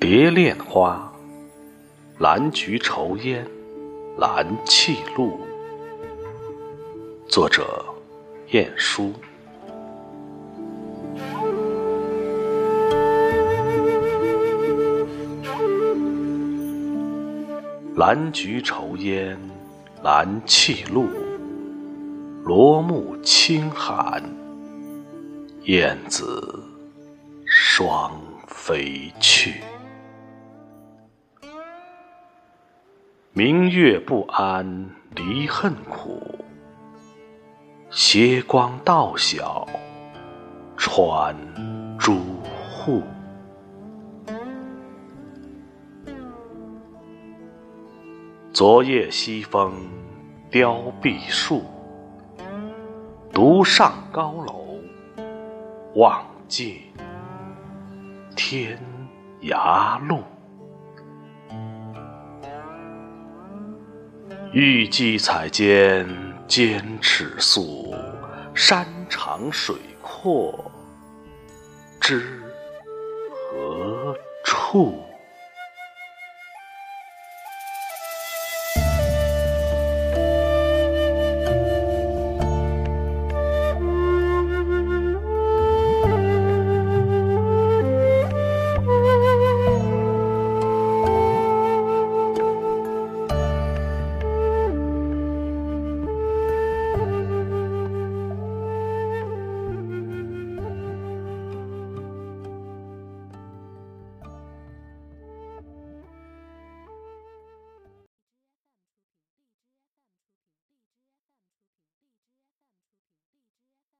蝶恋花蓝菊愁烟蓝气露。作者晏殊。蓝菊愁烟蓝气露。罗幕轻寒燕子双飞去。明月不谙离恨苦，斜光到晓穿朱户。昨夜西风凋碧树，独上高楼望尽天涯路。欲寄彩笺兼尺素，山长水阔知何处？